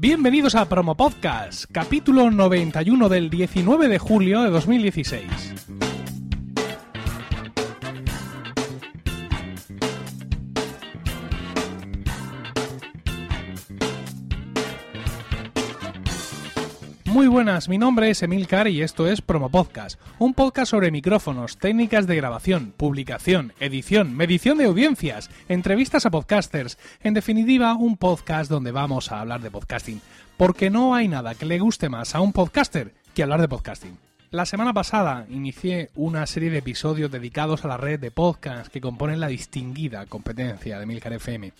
Bienvenidos a Promo Podcast, capítulo 91 del 19 de julio de 2016. Muy buenas, mi nombre es Emilcar y esto es Promo Podcast, un podcast sobre micrófonos, técnicas de grabación, publicación, edición, medición de audiencias, entrevistas a podcasters, en definitiva un podcast donde vamos a hablar de podcasting, porque no hay nada que le guste más a un podcaster que hablar de podcasting. La semana pasada inicié una serie de episodios dedicados a la red de podcasts que componen la distinguida competencia de Emilcar FM.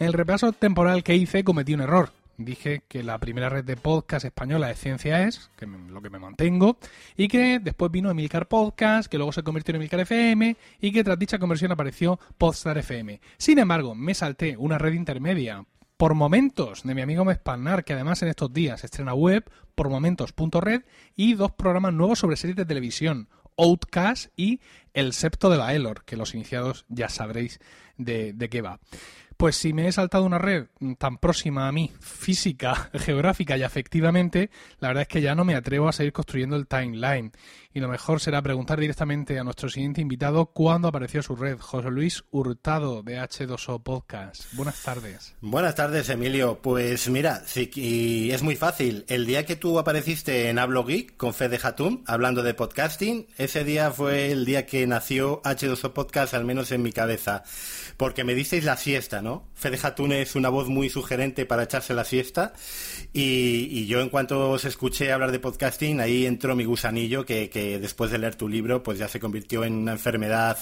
En el repaso temporal que hice cometí un error, dije que la primera red de podcast española de Ciencia es, que lo que me mantengo, y que después vino Emilcar Podcast, que luego se convirtió en Emilcar FM, y que tras dicha conversión apareció Podstar FM. Sin embargo, me salté una red intermedia por momentos de mi amigo Mespalnar, que además en estos días estrena web, por momentos.red, y dos programas nuevos sobre series de televisión, Outcast y El Septo de la Elor, que los iniciados ya sabréis de, de qué va. Pues si me he saltado una red tan próxima a mí, física, geográfica y afectivamente, la verdad es que ya no me atrevo a seguir construyendo el timeline. Y lo mejor será preguntar directamente a nuestro siguiente invitado cuándo apareció su red, José Luis Hurtado de H2O Podcast. Buenas tardes. Buenas tardes, Emilio. Pues mira, sí, es muy fácil. El día que tú apareciste en Hablo Geek con Fede Hatum, hablando de podcasting, ese día fue el día que nació H2O Podcast, al menos en mi cabeza. Porque me disteis la siesta, ¿no? Fede Hatun es una voz muy sugerente para echarse la siesta. Y, yo en cuanto os escuché hablar de podcasting, ahí entró mi gusanillo que, después de leer tu libro, pues ya se convirtió en una enfermedad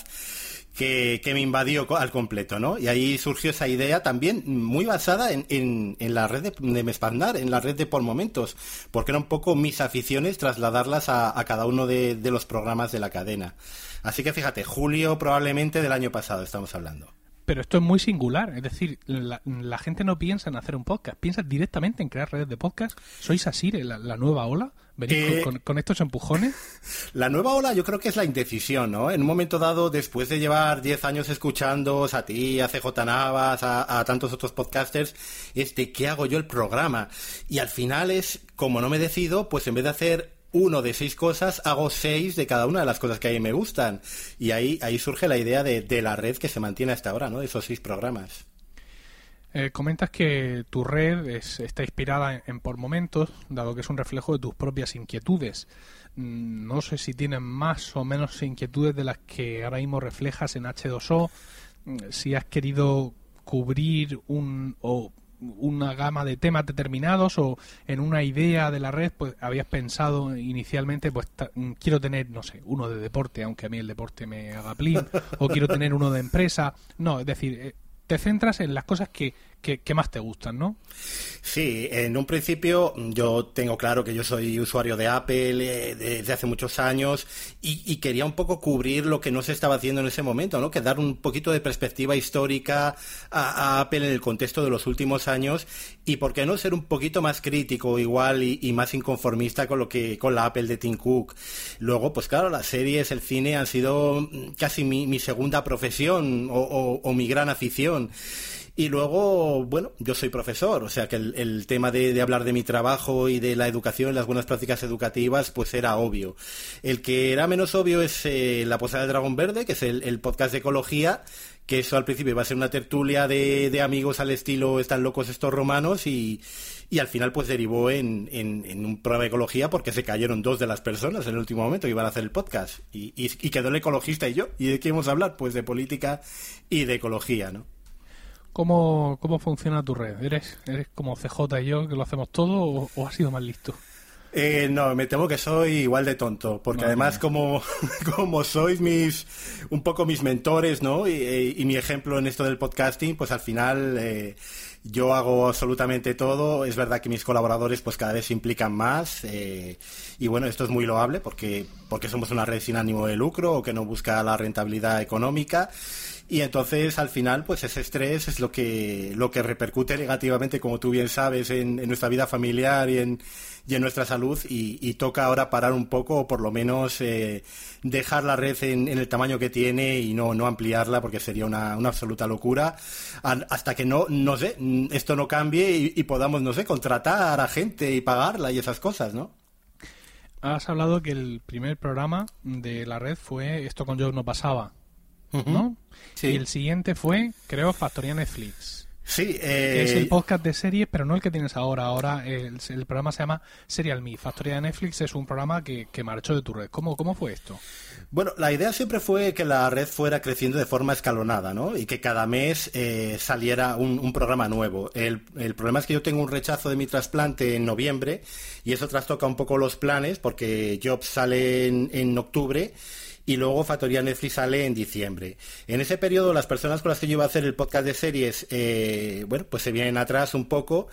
que, me invadió al completo, ¿no? Y ahí surgió esa idea también muy basada en, la red de, de en la red de Por Momentos, porque era un poco mis aficiones trasladarlas a, a cada uno de, de los programas de la cadena. Así que fíjate, julio probablemente del año pasado estamos hablando pero esto es muy singular. Es decir, la, gente no piensa en hacer un podcast, piensa directamente en crear redes de podcast. ¿Sois así, la, la nueva ola? ¿Venís eh, con, estos empujones? La nueva ola yo creo que es la indecisión, ¿no? En un momento dado, después de llevar 10 años escuchando a ti, a CJ Navas, a, a tantos otros podcasters, es de qué hago yo el programa. Y al final es, como no me decido, pues en vez de hacer uno de seis cosas, hago seis de cada una de las cosas que a mí me gustan. Y ahí, ahí surge la idea de, de la red que se mantiene hasta ahora, ¿no? De esos seis programas. Eh, comentas que tu red está inspirada en, por momentos, dado que es un reflejo de tus propias inquietudes. Mm, no sé si tienes más o menos inquietudes de las que ahora mismo reflejas en H2O, mm, si has querido cubrir un o una gama de temas determinados o en una idea de la red, pues habías pensado inicialmente, pues mm, quiero tener, no sé, uno de deporte, aunque a mí el deporte me haga plin, o quiero tener uno de empresa. No, es decir, eh, te centras en las cosas que, que, más te gustan, ¿no? Sí, en un principio yo tengo claro que yo soy usuario de Apple eh, desde hace muchos años y, quería un poco cubrir lo que no se estaba haciendo en ese momento, ¿no? Que dar un poquito de perspectiva histórica a, Apple en el contexto de los últimos años y por qué no ser un poquito más crítico igual y, más inconformista con lo que con la Apple de Tim Cook. Luego, pues claro, las series, el cine han sido casi mi, segunda profesión o mi gran afición. Y luego, bueno, yo soy profesor, o sea que el, tema de, hablar de mi trabajo y de la educación, las buenas prácticas educativas, pues era obvio. El que era menos obvio es eh, La Posada del Dragón Verde, que es el, podcast de ecología, que eso al principio iba a ser una tertulia de, amigos al estilo están locos estos romanos y, al final pues derivó en, un programa de ecología porque se cayeron dos de las personas en el último momento que iban a hacer el podcast y, y, y quedó el ecologista y yo. ¿Y de qué íbamos a hablar? Pues de política y de ecología, ¿no? ¿Cómo, ¿Cómo funciona tu red? ¿Eres, ¿Eres como CJ y yo, que lo hacemos todo, o, has sido más listo? Eh, no, me temo que soy igual de tonto, porque además como, como sois mis, un poco mis mentores, ¿no? Y, mi ejemplo en esto del podcasting, pues al final eh, yo hago absolutamente todo. Es verdad que mis colaboradores pues cada vez se implican más. Eh, y bueno, esto es muy loable porque, porque somos una red sin ánimo de lucro o que no busca la rentabilidad económica. Y entonces al final, pues ese estrés es lo que, lo que repercute negativamente, como tú bien sabes, en, nuestra vida familiar y en, y en nuestra salud. Y, toca ahora parar un poco, o por lo menos eh, dejar la red en, el tamaño que tiene y no, no ampliarla, porque sería una, una absoluta locura. Hasta que no, no sé, mm, esto no cambie y, podamos, no sé, contratar a gente y pagarla y esas cosas, ¿no? Has hablado que el primer programa de la red fue Esto con Joe no pasaba, ¿no? Sí. Y el siguiente fue, creo, Factoría Netflix. Sí, Que es el eh, podcast de series, pero no el que tienes ahora. Ahora el, el programa se llama Serial Me. Factoría de Netflix es un programa que, que marchó de tu red. ¿Cómo, ¿Cómo fue esto? Bueno, la idea siempre fue que la red fuera creciendo de forma escalonada, ¿no? Y que cada mes eh, saliera un, un programa nuevo. El, el problema es que yo tengo un rechazo de mi trasplante en noviembre y eso trastoca un poco los planes porque Jobs sale en, en octubre y luego Factoría Netflix sale en diciembre. En ese periodo las personas con las que yo iba a hacer el podcast de series, eh, bueno, pues se vienen atrás un poco.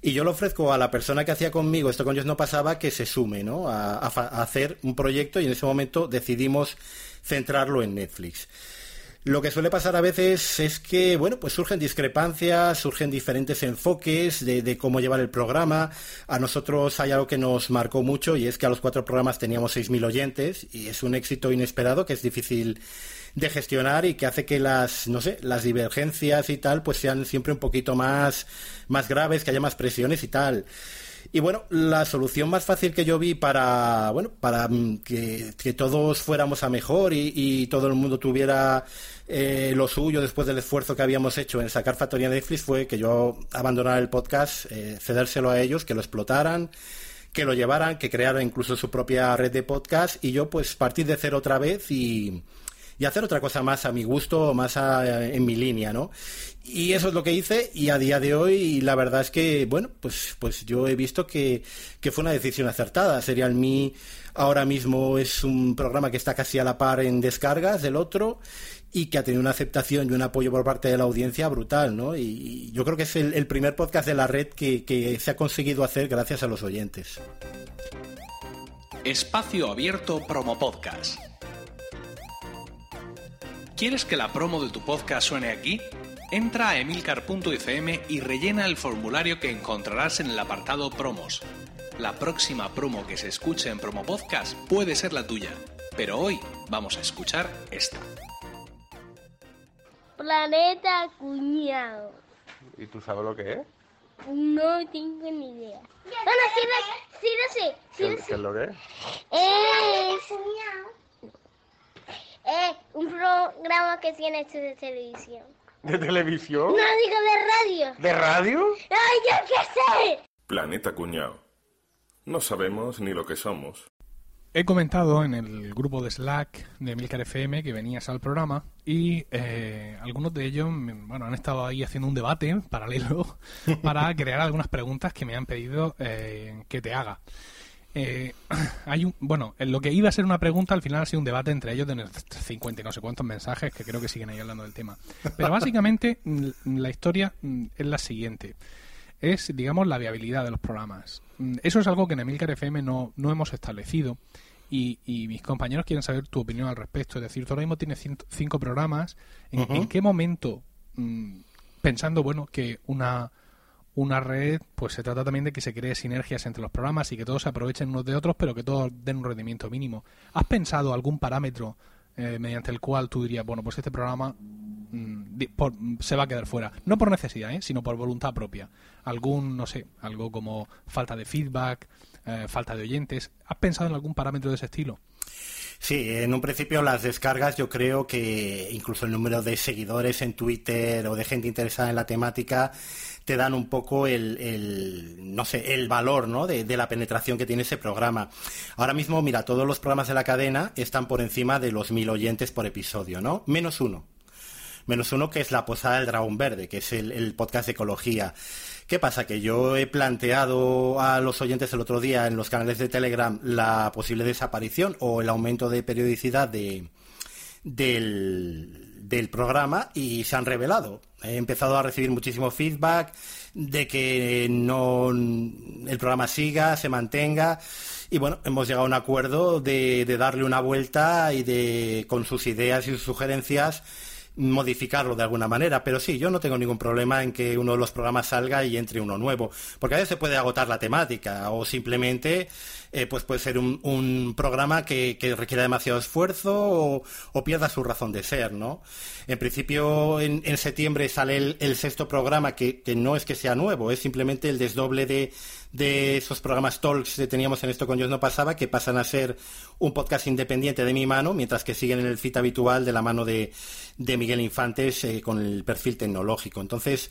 Y yo le ofrezco a la persona que hacía conmigo, esto con ellos no pasaba, que se sume, ¿no? A, a hacer un proyecto y en ese momento decidimos centrarlo en Netflix. Lo que suele pasar a veces es que, bueno, pues surgen discrepancias, surgen diferentes enfoques de, de cómo llevar el programa. A nosotros hay algo que nos marcó mucho y es que a los cuatro programas teníamos 6.000 oyentes y es un éxito inesperado que es difícil de gestionar y que hace que las, no sé, las divergencias y tal, pues sean siempre un poquito más, más graves, que haya más presiones y tal. Y bueno, la solución más fácil que yo vi para, bueno, para mm, que, todos fuéramos a mejor y, y todo el mundo tuviera eh, lo suyo después del esfuerzo que habíamos hecho en sacar Factoría Netflix fue que yo abandonara el podcast, eh, cedérselo a ellos, que lo explotaran, que lo llevaran, que crearan incluso su propia red de podcast y yo pues partir de cero otra vez y, y hacer otra cosa más a mi gusto, más en mi línea, ¿no? Y eso es lo que hice y a día de hoy la verdad es que, bueno, pues, pues yo he visto que, que fue una decisión acertada. Serial Me ahora mismo es un programa que está casi a la par en descargas del otro y que ha tenido una aceptación y un apoyo por parte de la audiencia brutal, ¿no? Y yo creo que es el, el primer podcast de la red que, que se ha conseguido hacer gracias a los oyentes. Espacio Abierto Promo Podcast. ¿Quieres que la promo de tu podcast suene aquí? Entra a emilcar.fm y rellena el formulario que encontrarás en el apartado Promos. La próxima promo que se escuche en Promo Podcast puede ser la tuya, pero hoy vamos a escuchar esta. Planeta cuñado. ¿Y tú sabes lo que es? No tengo ni idea. Bueno, sí lo, sí lo sé. Sí ¿Qué, lo qué sé. es lo que es? Es eh, un programa que tiene hecho de televisión. ¿De televisión? No digo de radio. ¿De radio? ¡Ay, yo qué sé! Planeta Cuñado. No sabemos ni lo que somos. He comentado en el grupo de Slack de Milcar FM que venías al programa y eh, algunos de ellos bueno, han estado ahí haciendo un debate paralelo para crear algunas preguntas que me han pedido eh, que te haga. Eh, hay un, bueno, en lo que iba a ser una pregunta al final ha sido un debate entre ellos de 50 y no sé cuántos mensajes que creo que siguen ahí hablando del tema. Pero básicamente la historia es la siguiente es, digamos, la viabilidad de los programas. Eso es algo que en Emilcar FM no, no hemos establecido y, y mis compañeros quieren saber tu opinión al respecto. Es decir, tú ahora mismo tienes cin- cinco programas. ¿En, qué momento, mm, pensando, bueno, que una, una red, pues se trata también de que se cree sinergias entre los programas y que todos se aprovechen unos de otros, pero que todos den un rendimiento mínimo. ¿Has pensado algún parámetro eh, mediante el cual tú dirías, bueno, pues este programa mm, por- se va a quedar fuera? No por necesidad, ¿eh? sino por voluntad propia. Algún, no sé, algo como falta de feedback, eh, falta de oyentes. ¿Has pensado en algún parámetro de ese estilo? Sí, en un principio las descargas yo creo que incluso el número de seguidores en Twitter o de gente interesada en la temática te dan un poco el, el, no sé, el valor, ¿no? De, de la penetración que tiene ese programa. Ahora mismo, mira, todos los programas de la cadena están por encima de los mil oyentes por episodio, ¿no? Menos uno. Menos uno que es la Posada del Dragón Verde, que es el, el podcast de ecología. ¿Qué pasa? Que yo he planteado a los oyentes el otro día en los canales de Telegram la posible desaparición o el aumento de periodicidad de, del, del programa y se han revelado. He empezado a recibir muchísimo feedback de que no el programa siga, se mantenga. Y bueno, hemos llegado a un acuerdo de, de darle una vuelta y de con sus ideas y sus sugerencias modificarlo de alguna manera, pero sí, yo no tengo ningún problema en que uno de los programas salga y entre uno nuevo, porque a veces se puede agotar la temática o simplemente eh, pues puede ser un, un programa que, que, requiera demasiado esfuerzo o, o, pierda su razón de ser, ¿no? En principio, en, en septiembre sale el, sexto programa que, que, no es que sea nuevo, es simplemente el desdoble de, de esos programas talks que teníamos en esto con Dios no pasaba, que pasan a ser un podcast independiente de mi mano, mientras que siguen en el fit habitual de la mano de, de Miguel Infantes eh, con el perfil tecnológico. Entonces,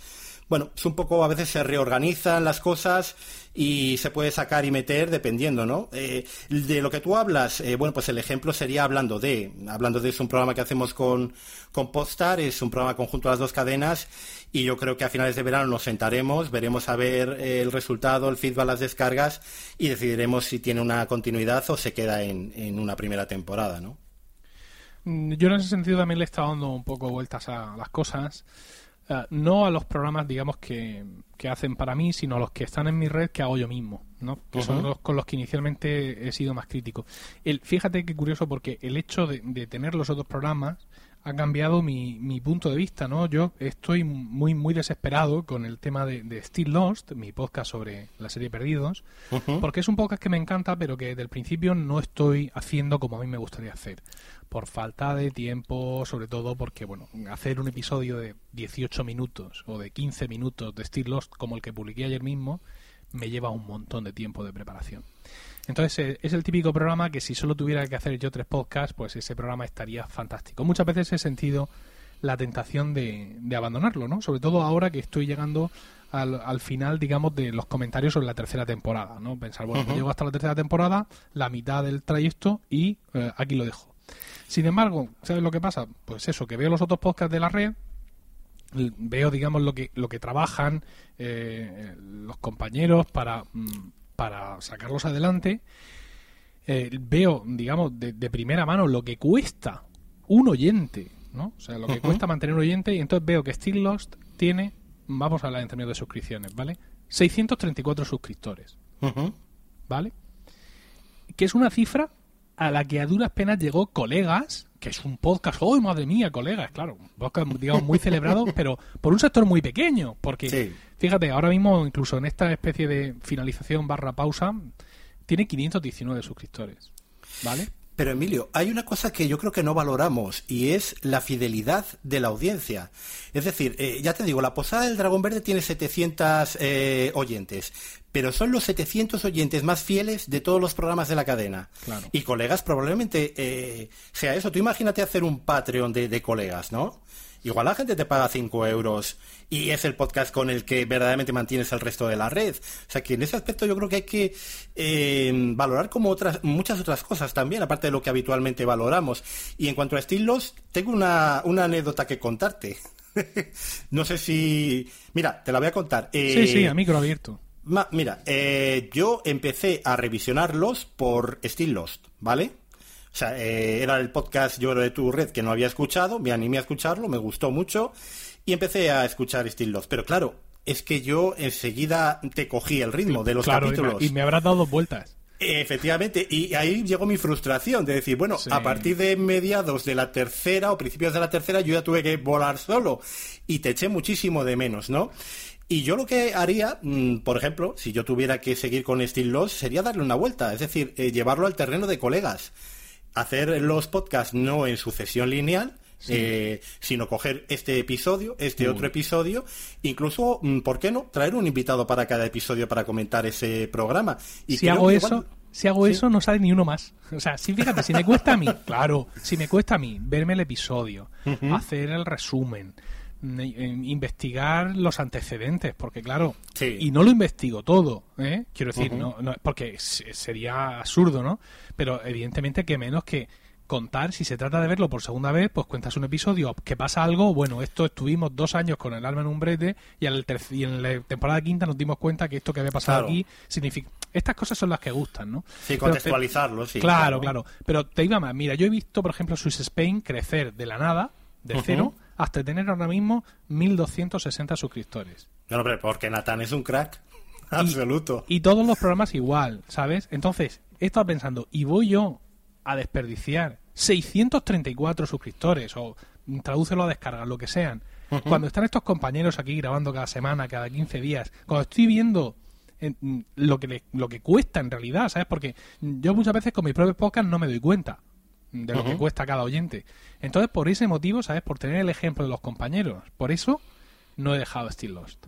bueno, es un poco, a veces se reorganizan las cosas y se puede sacar y meter dependiendo, ¿no? Eh, de lo que tú hablas, eh, bueno, pues el ejemplo sería hablando de, hablando de es un programa que hacemos con, con Postar, es un programa conjunto a las dos cadenas y yo creo que a finales de verano nos sentaremos, veremos a ver el resultado, el feedback, las descargas y decidiremos si tiene una continuidad o se queda en, en una primera temporada, ¿no? Yo en ese sentido también le he estado dando un poco vueltas a las cosas. Uh, no a los programas, digamos, que, que, hacen para mí, sino a los que están en mi red que hago yo mismo, ¿no? Que uh -huh. son los con los que inicialmente he sido más crítico. El, fíjate qué curioso, porque el hecho de, de tener los otros programas ha cambiado mi, mi, punto de vista, ¿no? Yo estoy muy, muy desesperado con el tema de, de Still Lost, mi podcast sobre la serie Perdidos, uh -huh. porque es un podcast que me encanta, pero que desde el principio no estoy haciendo como a mí me gustaría hacer por falta de tiempo, sobre todo porque, bueno, hacer un episodio de 18 minutos o de 15 minutos de Steel Lost como el que publiqué ayer mismo me lleva un montón de tiempo de preparación. Entonces eh, es el típico programa que si solo tuviera que hacer yo tres podcasts, pues ese programa estaría fantástico. Muchas veces he sentido la tentación de, de abandonarlo, ¿no? Sobre todo ahora que estoy llegando al, al, final, digamos, de los comentarios sobre la tercera temporada, ¿no? Pensar, bueno, uh -huh. llego hasta la tercera temporada, la mitad del trayecto y eh, aquí lo dejo. Sin embargo, ¿sabes lo que pasa? Pues eso, que veo los otros podcasts de la red, veo, digamos, lo que, lo que trabajan eh, los compañeros para, para sacarlos adelante, eh, veo, digamos, de, de, primera mano lo que cuesta un oyente, ¿no? O sea, lo que uh -huh. cuesta mantener un oyente, y entonces veo que Still Lost tiene, vamos a hablar en términos de suscripciones, ¿vale? 634 suscriptores, uh -huh. ¿vale? Que es una cifra a la que a duras penas llegó Colegas, que es un podcast, ¡oh, madre mía, Colegas! Claro, un podcast, digamos, muy celebrado, pero por un sector muy pequeño, porque, sí. Fíjate, ahora mismo, incluso en esta especie de finalización barra pausa, tiene 519 suscriptores, ¿vale? Pero Emilio, hay una cosa que yo creo que no valoramos y es la fidelidad de la audiencia. Es decir, eh, ya te digo, la Posada del Dragón Verde tiene 700 eh, oyentes, pero son los 700 oyentes más fieles de todos los programas de la cadena. Claro. Y colegas probablemente eh, sea eso. Tú imagínate hacer un Patreon de, de colegas, ¿no? Igual la gente te paga 5 euros y es el podcast con el que verdaderamente mantienes el resto de la red. O sea que en ese aspecto yo creo que hay que eh, valorar como otras muchas otras cosas también, aparte de lo que habitualmente valoramos. Y en cuanto a estilos, tengo una, una anécdota que contarte. no sé si... Mira, te la voy a contar. Eh, sí, sí, a micro abierto. Ma, mira, eh, yo empecé a revisionarlos por Still Lost, ¿vale? O sea, eh, era el podcast Yo de tu red que no había escuchado, me animé a escucharlo, me gustó mucho y empecé a escuchar Still Lost. Pero claro, es que yo enseguida te cogí el ritmo de los claro, capítulos. Y me habrás dado vueltas. Efectivamente, y ahí llegó mi frustración de decir, bueno, sí. a partir de mediados de la tercera o principios de la tercera yo ya tuve que volar solo y te eché muchísimo de menos, ¿no? Y yo lo que haría, mmm, por ejemplo, si yo tuviera que seguir con Steel Loss, sería darle una vuelta, es decir, eh, llevarlo al terreno de colegas. Hacer los podcasts no en sucesión lineal, Sí. Eh, sino coger este episodio, este otro episodio, incluso, mm, ¿por qué no? Traer un invitado para cada episodio para comentar ese programa. Y si hago eso, si hago ¿Sí? eso, no sale ni uno más. O sea, si fíjate, si me cuesta a mí, claro, si me cuesta a mí verme el episodio, uh -huh. hacer el resumen, investigar los antecedentes, porque claro, sí. y no lo investigo todo, ¿eh? quiero decir, uh -huh. no, no, porque sería absurdo, ¿no? Pero evidentemente que menos que contar, si se trata de verlo por segunda vez, pues cuentas un episodio, que pasa algo, bueno, esto estuvimos dos años con el alma en un brete y, al y en la temporada quinta nos dimos cuenta que esto que había pasado claro. aquí significa... Estas cosas son las que gustan, ¿no? Sí, contextualizarlo, sí. Claro, claro, Pero te iba más, mira, yo he visto, por ejemplo, Swiss Spain crecer de la nada, de uh -huh. cero, hasta tener ahora mismo 1.260 suscriptores. No, hombre, porque Nathan es un crack. Absoluto. Y, todos los programas igual, ¿sabes? Entonces, he estado pensando, ¿y voy yo a desperdiciar 634 suscriptores o tradúcelo a descargas, lo que sean. Cuando están estos compañeros aquí grabando cada semana, cada 15 días, cuando estoy viendo lo que le- lo que cuesta en realidad, ¿sabes? Porque yo muchas veces con mis propios podcasts no me doy cuenta de lo que cuesta cada oyente. Entonces, por ese motivo, ¿sabes? Por tener el ejemplo de los compañeros, por eso no he dejado Still Lost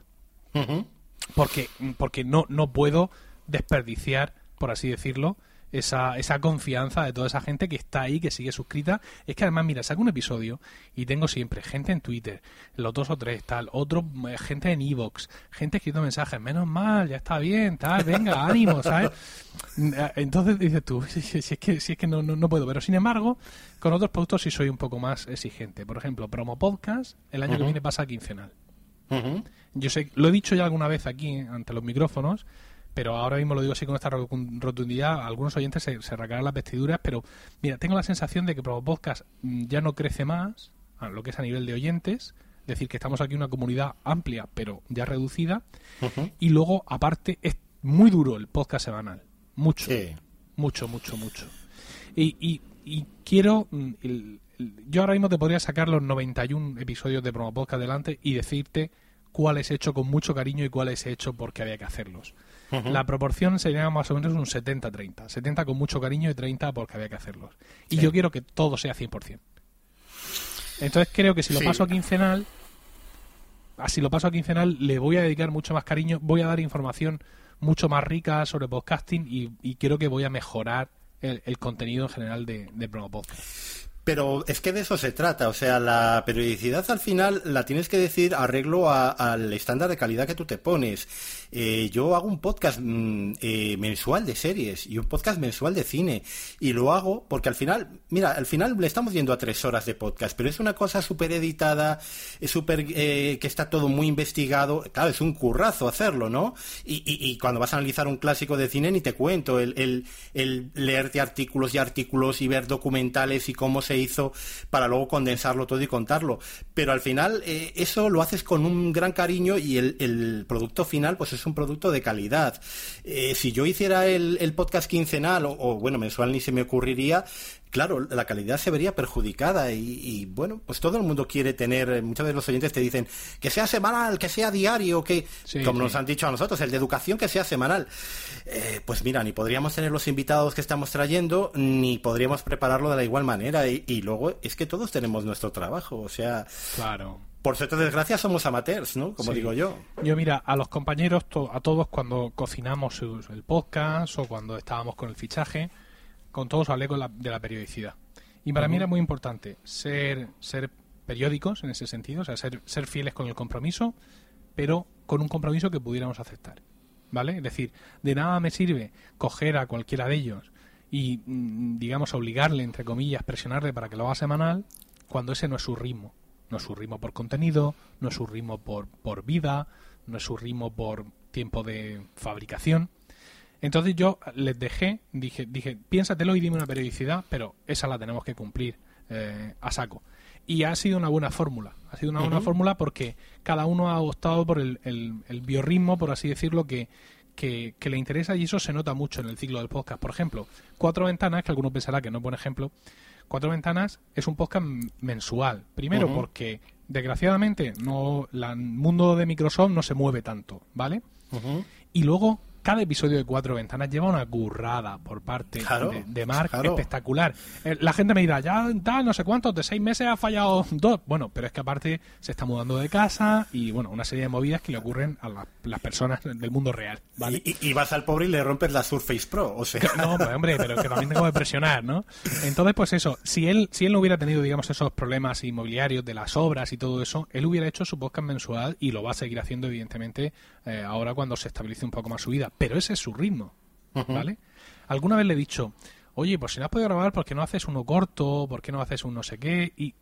porque, porque no, no puedo desperdiciar, por así decirlo, esa, esa confianza de toda esa gente que está ahí, que sigue suscrita. Es que además, mira, saco un episodio y tengo siempre gente en Twitter, los dos o tres, tal, otro, eh, gente en Evox, gente escribiendo mensajes, menos mal, ya está bien, tal, venga, ánimo, ¿sabes? Entonces dices tú, si, es que, si es que no, no, no puedo, pero sin embargo, con otros productos sí soy un poco más exigente. Por ejemplo, Promo Podcast, el año que viene pasa quincenal. Ujú. Yo sé, lo he dicho ya alguna vez aquí ante los micrófonos, pero ahora mismo lo digo así con esta ro- rotundidad. Algunos oyentes se, se arrancarán las vestiduras, pero mira, tengo la sensación de que Promo Podcast mm, ya no crece más, a lo que es a nivel de oyentes. Es decir, que estamos aquí una comunidad amplia, pero ya reducida. Y luego, aparte, es muy duro el podcast semanal. Mucho. Sí. Mucho, mucho, mucho. Y, y, y quiero. mm, el- el- yo ahora mismo te podría sacar los 91 episodios de Promo Podcast adelante y decirte cuáles he hecho con mucho cariño y cuáles he hecho porque había que hacerlos. La proporción sería más o menos un 70-30. 70 con mucho cariño y 30 porque había que hacerlos. Y yo quiero que todo sea 100%. Entonces creo que si lo Sí. paso a quincenal, así lo paso a quincenal, le voy a dedicar mucho más cariño, voy a dar información mucho más rica sobre podcasting y, y creo que voy a mejorar el, el contenido en general de, de Promo Podcast. Pero es que de eso se trata, o sea, la periodicidad al final la tienes que decir arreglo a- al estándar de calidad que tú te pones. Eh, yo hago un podcast mm, eh, mensual de series y un podcast mensual de cine y lo hago porque al final, mira, al final le estamos yendo a tres horas de podcast, pero es una cosa súper editada, súper eh, que está todo muy investigado, claro, es un currazo hacerlo, ¿no? Y, y- y cuando vas a analizar un clásico de cine ni te cuento, el, el, el leerte artículos y artículos y ver documentales y cómo se hizo para luego condensarlo todo y contarlo. Pero al final eh, eso lo haces con un gran cariño y el, producto final pues es un producto de calidad. Eh, si yo hiciera el, podcast quincenal o, bueno mensual ni se me ocurriría, claro, la calidad se vería perjudicada y, y, bueno, pues todo el mundo quiere tener, eh, muchas veces los oyentes te dicen que sea semanal, que sea diario, que, Sí, como sí. nos han dicho a nosotros, el de educación que sea semanal. Eh, pues mira, ni podríamos tener los invitados que estamos trayendo, ni podríamos prepararlo de la igual manera. Y, y luego es que todos tenemos nuestro trabajo, o sea, Claro. por suerte o desgracia somos amateurs, ¿no? Como Sí. digo yo. Yo, mira, a los compañeros, to- a todos cuando cocinamos el podcast o cuando estábamos con el fichaje, con todos hablé con la- de la periodicidad. Y para mí era muy importante ser, ser periódicos en ese sentido, o sea, ser, ser fieles con el compromiso, pero con un compromiso que pudiéramos aceptar. ¿Vale? Es decir, de nada me sirve coger a cualquiera de ellos y, mm, digamos, obligarle, entre comillas, presionarle para que lo haga semanal, cuando ese no es su ritmo. No es su ritmo por contenido, no es su ritmo por, por vida, no es su ritmo por tiempo de fabricación. Entonces yo les dejé, dije, dije, piénsatelo y dime una periodicidad, pero esa la tenemos que cumplir eh, a saco. Y ha sido una buena fórmula. Ha sido una buena fórmula porque cada uno ha optado por el, el- el biorritmo, por así decirlo, que, que, que le interesa y eso se nota mucho en el ciclo del podcast. Por ejemplo, Cuatro Ventanas, que alguno pensará que no es buen ejemplo, Cuatro Ventanas es un podcast mensual. Primero porque, desgraciadamente, no la- el mundo de Microsoft no se mueve tanto, ¿vale? Y luego, cada episodio de Cuatro Ventanas lleva una currada por parte Claro, de, de Mark claro. espectacular. Eh, La gente me dirá, ya tal, no sé cuántos, de seis meses ha fallado dos. Bueno, pero es que aparte se está mudando de casa y, bueno, una serie de movidas que le ocurren a la- las personas del mundo real, ¿vale? Y, y- y vas al pobre y le rompes la Surface Pro, o sea. No, pues hombre, pero que también tengo que presionar, ¿no? Entonces, pues eso, si él, si él no hubiera tenido, digamos, esos problemas inmobiliarios de las obras y todo eso, él hubiera hecho su podcast mensual y lo va a seguir haciendo, evidentemente, eh, ahora cuando se estabilice un poco más su vida. Pero ese es su ritmo, ¿vale? Alguna vez le he dicho, oye, pues si no has podido grabar, ¿por qué no haces uno corto? ¿Por qué no haces un no sé qué? Y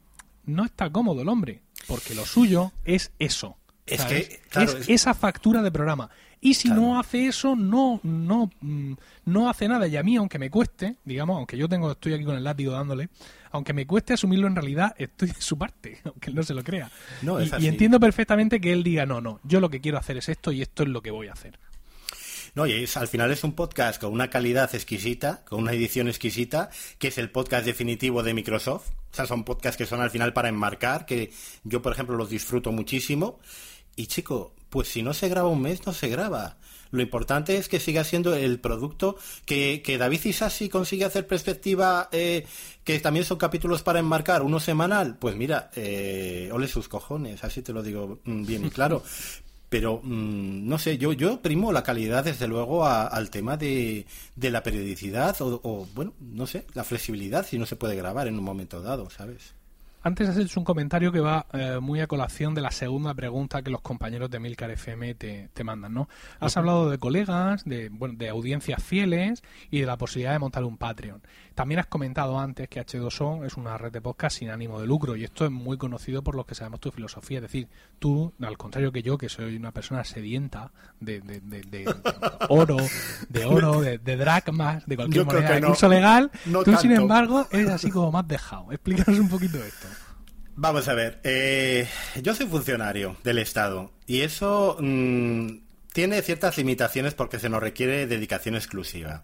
no está cómodo el hombre, porque lo suyo es eso. Es ¿sabes? que, claro, es es- esa factura de programa. Y si Claro. no hace eso, no, no, mm, no hace nada. Y a mí, aunque me cueste, digamos, aunque yo tengo, estoy aquí con el látigo dándole, aunque me cueste asumirlo en realidad, estoy de su parte, aunque él no se lo crea. No, y, entiendo perfectamente que él diga, no, no, yo lo que quiero hacer es esto y esto es lo que voy a hacer. No, y es, al final es un podcast con una calidad exquisita, con una edición exquisita, que es el podcast definitivo de Microsoft. O sea, son podcasts que son al final para enmarcar, que yo, por ejemplo, los disfruto muchísimo. Y chico, pues si no se graba un mes, no se graba. Lo importante es que siga siendo el producto que, que David Isasi consigue hacer perspectiva, eh, que también son capítulos para enmarcar, uno semanal. Pues mira, eh, ole sus cojones, así te lo digo mm, bien y claro. Pero mm, no sé, yo, yo primo la calidad desde luego al tema de, de la periodicidad o, o, bueno, no sé, la flexibilidad si no se puede grabar en un momento dado, ¿sabes? Antes has hecho un comentario que va eh, muy a colación de la segunda pregunta que los compañeros de Milcar FM te, te mandan, ¿no? Has hablado de colegas, de, bueno, de audiencias fieles y de la posibilidad de montar un Patreon. También has comentado antes que H2O es una red de podcast sin ánimo de lucro y esto es muy conocido por los que sabemos tu filosofía. Es decir, tú, al contrario que yo, que soy una persona sedienta de, de, de, de oro, de oro, de, dracmas, de cualquier Yo que de no. legal, No tú, sin tanto. embargo, eres así como más dejado. Explícanos un poquito esto. Vamos a ver, eh, yo soy funcionario del Estado y eso mm, tiene ciertas limitaciones porque se nos requiere dedicación exclusiva.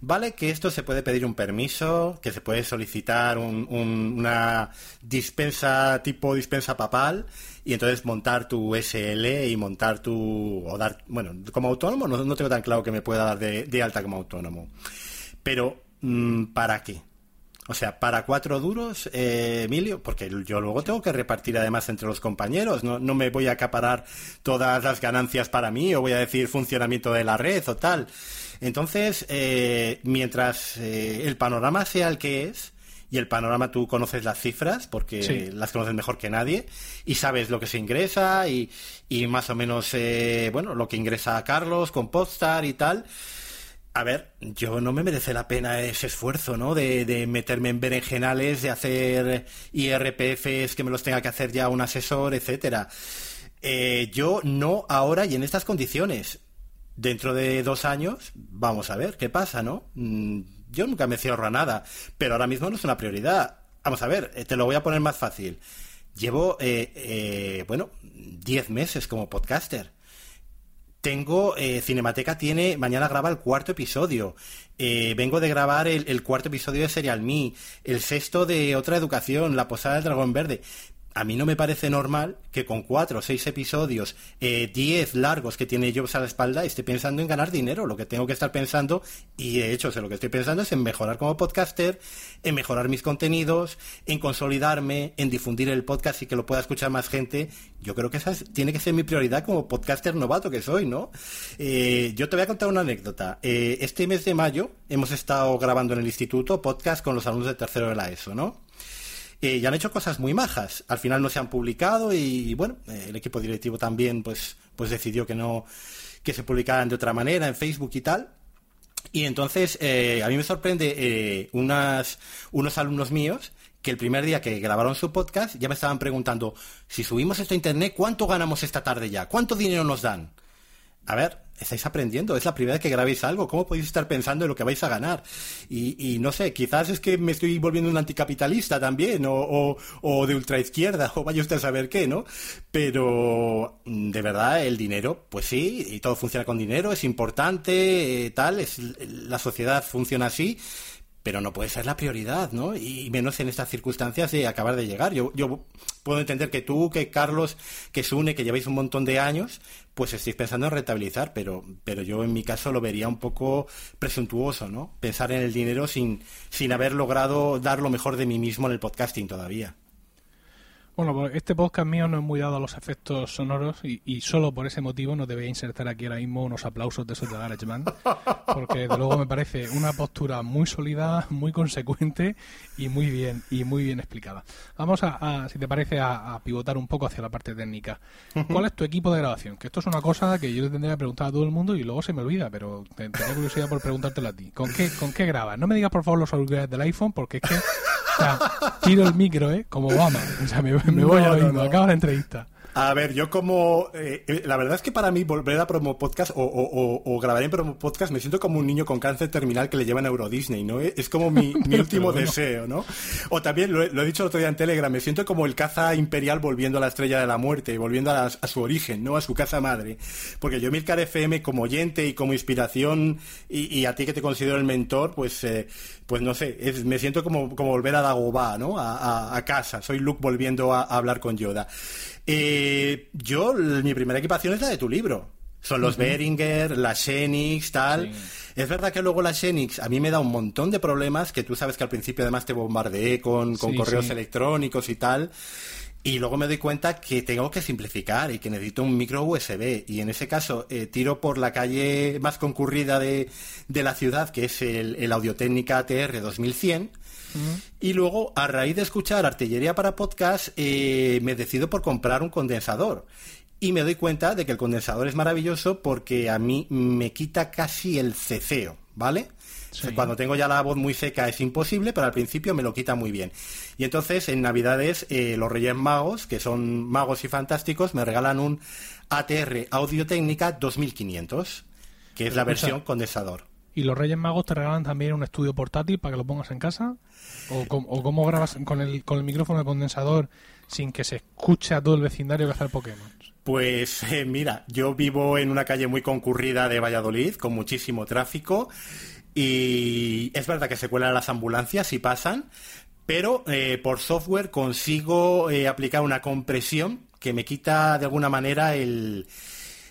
Vale que esto se puede pedir un permiso, que se puede solicitar un- un- una dispensa tipo dispensa papal y entonces montar tu SL y montar tu... o dar... bueno, como autónomo no, no tengo tan claro que me pueda dar de, de alta como autónomo. Pero, mm, ¿para qué? O sea, para cuatro duros, eh, Emilio, porque yo luego tengo que repartir además entre los compañeros, no, no me voy a acaparar todas las ganancias para mí o voy a decir funcionamiento de la red o tal. Entonces, eh, mientras eh, el panorama sea el que es, y el panorama tú conoces las cifras, porque Sí. las conoces mejor que nadie, y sabes lo que se ingresa y, y más o menos, eh, bueno, lo que ingresa Carlos con Podstar y tal. A ver, yo no me merece la pena ese esfuerzo, ¿no? De, de meterme en berenjenales, de hacer IRPFs que me los tenga que hacer ya un asesor, etcétera. Eh, yo no ahora y en estas condiciones. Dentro de dos años, vamos a ver qué pasa, ¿no? Mm, Yo nunca me cierro a nada, pero ahora mismo no es una prioridad. Vamos a ver, eh, te lo voy a poner más fácil. Llevo, eh, eh, bueno, 10 meses como podcaster. Tengo, eh, Cinemateca tiene, mañana graba el cuarto episodio. Eh, vengo de grabar el, el cuarto episodio de Serial Me, el sexto de Otra Educación, La Posada del Dragón Verde. A mí no me parece normal que con cuatro o seis episodios, eh, diez largos que tiene Jobs a la espalda, esté pensando en ganar dinero. Lo que tengo que estar pensando, y de hecho, sé lo que estoy pensando es en mejorar como podcaster, en mejorar mis contenidos, en consolidarme, en difundir el podcast y que lo pueda escuchar más gente. Yo creo que esa es- tiene que ser mi prioridad como podcaster novato que soy, ¿no? Eh, yo te voy a contar una anécdota. Eh, este mes de mayo hemos estado grabando en el instituto podcast con los alumnos de tercero de la ESO, ¿no? Eh, y han hecho cosas muy majas. Al final no se han publicado y, bueno, eh, el equipo directivo también pues, pues decidió que no que se publicaran de otra manera en Facebook y tal. Y entonces eh, a mí me sorprende eh, unas, unos alumnos míos que el primer día que grabaron su podcast ya me estaban preguntando si subimos esto a internet, ¿cuánto ganamos esta tarde ya? ¿Cuánto dinero nos dan? A ver, estáis aprendiendo, es la primera vez que grabéis algo, ¿cómo podéis estar pensando en lo que vais a ganar? Y, y no sé, quizás es que me estoy volviendo un anticapitalista también, o, o, o de ultraizquierda, o vaya usted a saber qué, ¿no? Pero mm, de verdad el dinero, pues sí, y todo funciona con dinero, es importante, eh, tal, es, la sociedad funciona así, pero no puede ser la prioridad, ¿no? Y menos en estas circunstancias de acabar de llegar. Yo, yo puedo entender que tú, que Carlos, que Sune, que lleváis un montón de años, pues estáis pensando en rentabilizar, pero, pero yo en mi caso lo vería un poco presuntuoso, ¿no? Pensar en el dinero sin, sin haber logrado dar lo mejor de mí mismo en el podcasting todavía. Bueno, pues este podcast mío no es muy dado a los efectos sonoros y, y solo por ese motivo no te voy a insertar aquí ahora mismo unos aplausos de esos de GarageBand, porque desde luego me parece una postura muy sólida, muy consecuente y muy bien y muy bien explicada. Vamos a, si te parece, a, pivotar un poco hacia la parte técnica. ¿Cuál es tu equipo de grabación? Que esto es una cosa que yo le tendría que preguntar a todo el mundo y luego se me olvida, pero te- tenía curiosidad por preguntártelo a ti. ¿Con qué, con qué grabas? No me digas por favor los auriculares del iPhone, porque es que sea, tiro el micro, ¿eh? Como Obama. O sea, me, me voy No, ahora no, mismo, no. acaba la entrevista. A ver, yo como... eh, eh, la verdad es que para mí volver a promo podcast o, o- o- o grabar en promo podcast me siento como un niño con cáncer terminal que le llevan a Euro Disney, ¿no? Es como mi, mi último bueno. deseo, ¿no? O también, lo, he- lo he dicho el otro día en Telegram, me siento como el caza imperial volviendo a la estrella de la muerte, volviendo a, su origen, ¿no? A su casa madre. Porque yo, Milcar FM, como oyente y como inspiración, y, y a ti que te considero el mentor, pues... eh, pues no sé, es- me siento como, como volver a Dagobah, ¿no? A, a- a casa. Soy Luke volviendo a, a hablar con Yoda. Eh, yo, l- mi primera equipación es la de tu libro. Son los Behringer, la Xenix, tal. Es verdad que luego la Xenix a mí me da un montón de problemas, que tú sabes que al principio además te bombardeé con, con Sí, correos sí. electrónicos y tal. Y luego me doy cuenta que tengo que simplificar y que necesito un micro USB. Y en ese caso eh, tiro por la calle más concurrida de, de la ciudad, que es el, el Audiotécnica ATR 2100. Y luego, a raíz de escuchar Artillería para Podcast, eh, me decido por comprar un condensador. Y me doy cuenta de que el condensador es maravilloso porque a mí me quita casi el ceceo, ¿vale? O sea, Sí. Cuando tengo ya la voz muy seca es imposible, pero al principio me lo quita muy bien. Y entonces en Navidades eh, los Reyes Magos, que son magos y fantásticos, me regalan un ATR Audio Técnica 2500, que es la versión condensador. ¿Y los Reyes Magos te regalan también un estudio portátil para que lo pongas en casa? ¿O, cómo grabas con el, con el micrófono de condensador sin que se escuche a todo el vecindario cazar Pokémon? Pues eh, mira, yo vivo en una calle muy concurrida de Valladolid, con muchísimo tráfico, y es verdad que se cuelan las ambulancias y pasan, pero eh, por software consigo eh, aplicar una compresión que me quita de alguna manera el,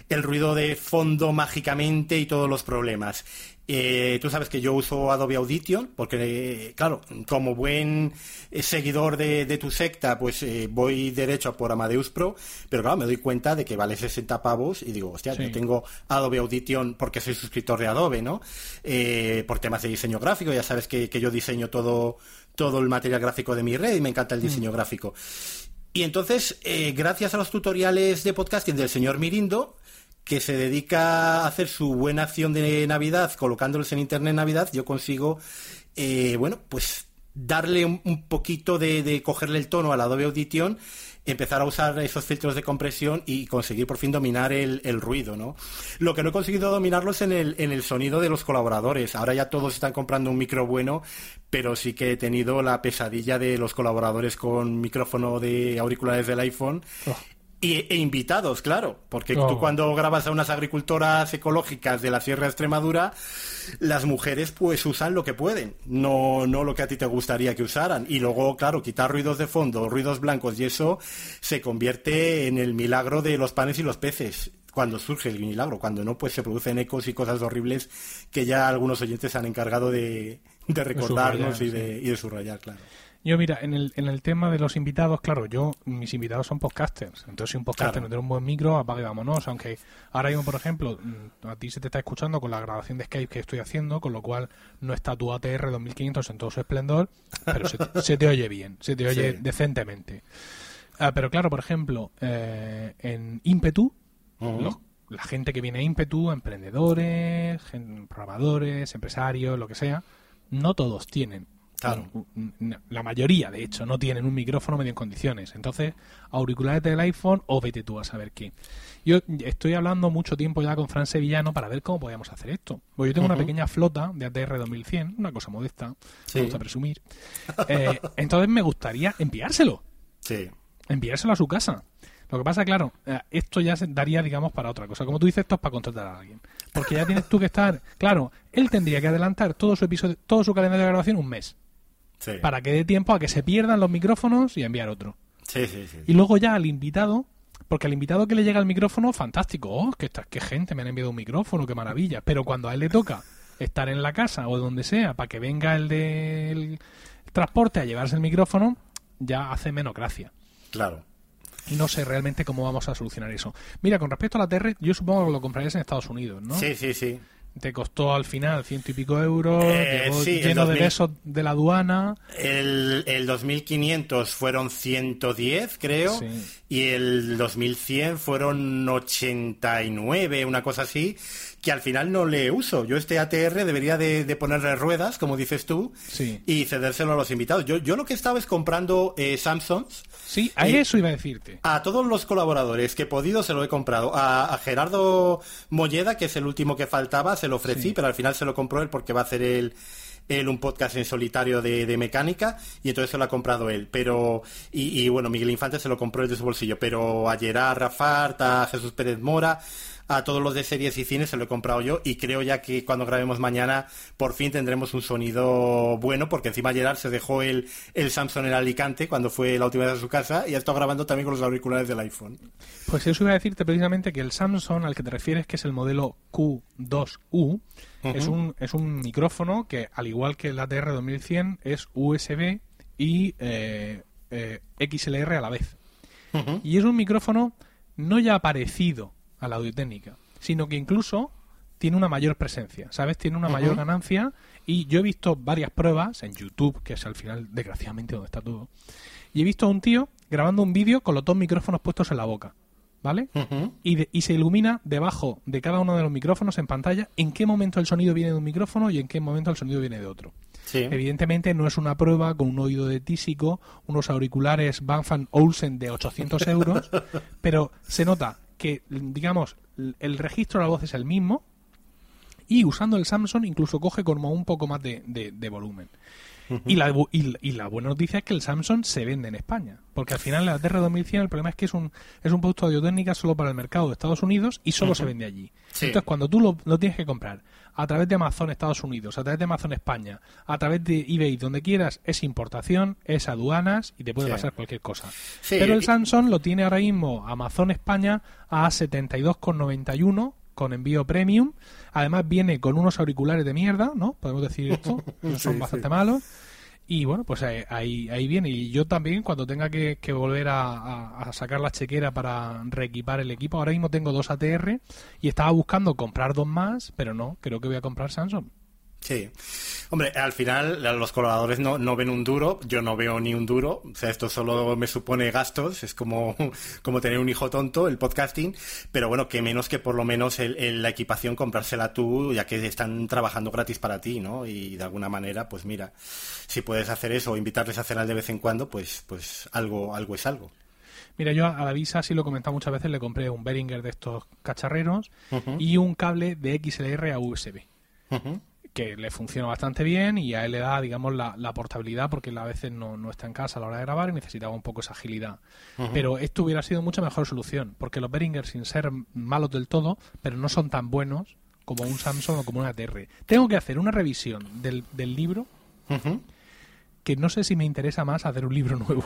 el ruido de fondo mágicamente y todos los problemas. Eh, tú sabes que yo uso Adobe Audition porque, eh, claro, como buen eh, seguidor de, de tu secta, pues eh, voy derecho a por Amadeus Pro, pero claro, me doy cuenta de que vale 60 pavos y digo, hostia, Sí. yo tengo Adobe Audition porque soy suscriptor de Adobe, ¿no? Eh, por temas de diseño gráfico, ya sabes que, que yo diseño todo, todo el material gráfico de mi red y me encanta el diseño gráfico. Y entonces, gracias a los tutoriales de podcasting del señor Mirindo, que se dedica a hacer su buena acción de Navidad colocándolos en Internet Navidad, yo consigo, eh, bueno, pues darle un, un poquito de, cogerle el tono al Adobe Audition, empezar a usar esos filtros de compresión y conseguir por fin dominar el, ruido, ¿no? Lo que no he conseguido dominarlo es en el, en el sonido de los colaboradores. Ahora ya todos están comprando un micro bueno, pero sí que he tenido la pesadilla de los colaboradores con micrófono de auriculares del iPhone. Y, e invitados, claro, porque Oh. tú cuando grabas a unas agricultoras ecológicas de la Sierra de Extremadura, las mujeres pues usan lo que pueden, no, no lo que a ti te gustaría que usaran. Y luego, claro, quitar ruidos de fondo, ruidos blancos y eso se convierte en el milagro de los panes y los peces. Cuando surge el milagro, cuando no, pues se producen ecos y cosas horribles que ya algunos oyentes se han encargado de, de recordarnos y, subrayar, de, y de subrayar, claro. Yo, mira, en el, en el tema de los invitados, claro, yo, mis invitados son podcasters. Entonces, si un podcaster Claro. no tiene un buen micro, apague y vámonos. Aunque ahora mismo, por ejemplo, mm, a ti se te está escuchando con la grabación de Skype que estoy haciendo, con lo cual no está tu ATR 2500 en todo su esplendor, pero se te, se te oye bien, se te oye Sí. decentemente. Ah, pero claro, por ejemplo, eh, en Impetu, los- la gente que viene a Impetu, emprendedores, programadores, empresarios, lo que sea, no todos tienen. Claro. la mayoría, de hecho, no tienen un micrófono medio en condiciones. Entonces, auriculares del iPhone o vete tú a saber qué. Yo estoy hablando mucho tiempo ya con Fran Sevillano para ver cómo podíamos hacer esto. Pues yo tengo una pequeña flota de ATR 2100, una cosa modesta, Sí. me gusta presumir. Eh, entonces me gustaría enviárselo Sí. enviárselo a su casa. Lo que pasa, claro, eh, esto ya se daría, digamos, para otra cosa. Como tú dices, esto es para contratar a alguien. Porque ya tienes tú que estar... Claro, él tendría que adelantar todo su episodio, todo su calendario de grabación un mes. Sí. Para que dé tiempo a que se pierdan los micrófonos y enviar otro. sí, sí, sí. Y luego ya al invitado... Porque al invitado que le llega el micrófono, fantástico. Oh, qué, esta- qué gente, me han enviado un micrófono, qué maravilla. Pero cuando a él le toca estar en la casa o donde sea para que venga el del transporte a llevarse el micrófono, ya hace menos gracia. Claro. Y no sé realmente cómo vamos a solucionar eso. Mira, con respecto a la TR, yo supongo que lo comprarías en Estados Unidos, ¿no? Sí, sí, sí. Te costó al final ciento y pico euros, Eh, llegó sí, lleno 2000. de besos de la aduana. El, el 2500 fueron 110, creo, Sí. y el 2100 fueron 89, una cosa así, que al final no le uso. Yo este ATR debería de, de ponerle ruedas, como dices tú, Sí. y cedérselo a los invitados. Yo, yo lo que estaba es comprando eh, Samsungs. Sí, a Eh, eso iba a decirte. A todos los colaboradores que he podido se lo he comprado. A, a Gerardo Molleda, que es el último que faltaba, se lo ofrecí, Sí. pero al final se lo compró él porque va a hacer él, él un podcast en solitario de, de mecánica y entonces se lo ha comprado él. Pero y, y, bueno, Miguel Infante se lo compró él de su bolsillo. Pero a Gerard Rafart, a Jesús Pérez Mora, a todos los de series y cine se lo he comprado yo y creo ya que cuando grabemos mañana por fin tendremos un sonido bueno porque encima Gerard se dejó el, el Samsung en Alicante cuando fue la última vez a su casa y ha estado grabando también con los auriculares del iPhone. Pues eso iba a decirte precisamente que el Samsung al que te refieres, que es el modelo Q2U, es, un, es un micrófono que, al igual que el ATR 2100, es USB y eh, eh, XLR a la vez. Y es un micrófono no ya parecido a la audiotécnica, sino que incluso tiene una mayor presencia, ¿sabes? Tiene una mayor ganancia y yo he visto varias pruebas en YouTube, que es al final, desgraciadamente, donde está todo, y he visto a un tío grabando un vídeo con los dos micrófonos puestos en la boca, ¿vale? Y, de- y se ilumina debajo de cada uno de los micrófonos en pantalla en qué momento el sonido viene de un micrófono y en qué momento el sonido viene de otro. Sí. Evidentemente no es una prueba con un oído de tísico, unos auriculares Banfan Olsen de 800 euros, pero se nota que, digamos, el registro de la voz es el mismo y usando el Samsung incluso coge como un poco más de, de- de volumen. Y la, y, y la buena noticia es que el Samsung se vende en España. Porque al final la TR2100 el problema es que es un, es un producto de audiotécnica solo para el mercado de Estados Unidos y solo se vende allí. Sí. Entonces cuando tú lo, lo tienes que comprar a través de Amazon Estados Unidos, a través de Amazon España, a través de eBay, donde quieras, es importación, es aduanas y te puede Sí. pasar cualquier cosa. Sí, Pero el Samsung lo tiene ahora mismo Amazon España a 72,91 con envío premium. Además viene con unos auriculares de mierda, ¿no? Podemos decir esto, son bastante malos. Y bueno, pues ahí, ahí, viene. Y yo también, cuando tenga que, volver a sacar la chequera para reequipar el equipo, ahora mismo tengo dos ATR y estaba buscando comprar dos más, pero no, creo que voy a comprar Samsung. Sí. Hombre, al final los colaboradores no, no ven un duro, yo no veo ni un duro, o sea, esto solo me supone gastos, es como, como tener un hijo tonto, el podcasting, pero bueno, que menos que por lo menos el- el- la equipación comprársela tú, ya que están trabajando gratis para ti, ¿no? Y de alguna manera, pues mira, si puedes hacer eso o invitarles a cenar de vez en cuando, pues, pues algo, algo es algo. Mira, yo a la Visa, sí lo he comentado muchas veces, le compré un Behringer de estos cacharreros y un cable de XLR a USB. Ujú. Que le funciona bastante bien y a él le da, digamos, la, la portabilidad porque él a veces no, no está en casa a la hora de grabar y necesitaba un poco esa agilidad. Pero esto hubiera sido mucha mejor solución porque los Behringer, sin ser malos del todo, pero no son tan buenos como un Samsung o como una ATR. Tengo que hacer una revisión del, del libro que no sé si me interesa más hacer un libro nuevo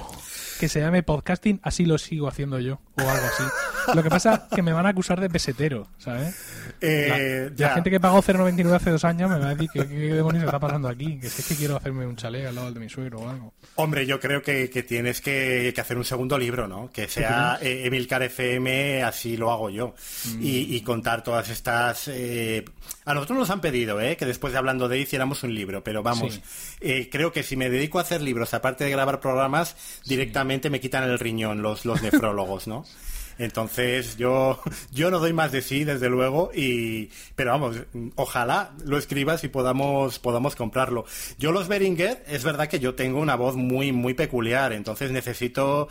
que se llame Podcasting, así lo sigo haciendo yo o algo así. Lo que pasa es que me van a acusar de pesetero, ¿sabes? Eh, La, ya. la gente que pagó 0,99 hace dos años me va a decir que qué demonios está pasando aquí, que si es que quiero hacerme un chalet al lado del de mi suegro o algo. Hombre, yo creo que, que tienes que, que hacer un segundo libro, ¿no? Que sea eh, Emilcar FM, así lo hago yo. Mm. Y, y contar todas estas... eh, A nosotros nos han pedido, ¿eh? Que después de hablando de hiciéramos un libro, pero vamos, Sí. eh, creo que si me dedico a hacer libros, aparte de grabar programas, directamente me quitan el riñón los, los nefrólogos, ¿no? Entonces yo, yo no doy más de sí, desde luego, y pero vamos, ojalá lo escribas y podamos, podamos comprarlo. Yo los Beringer, es verdad que yo tengo una voz muy, muy peculiar, entonces necesito,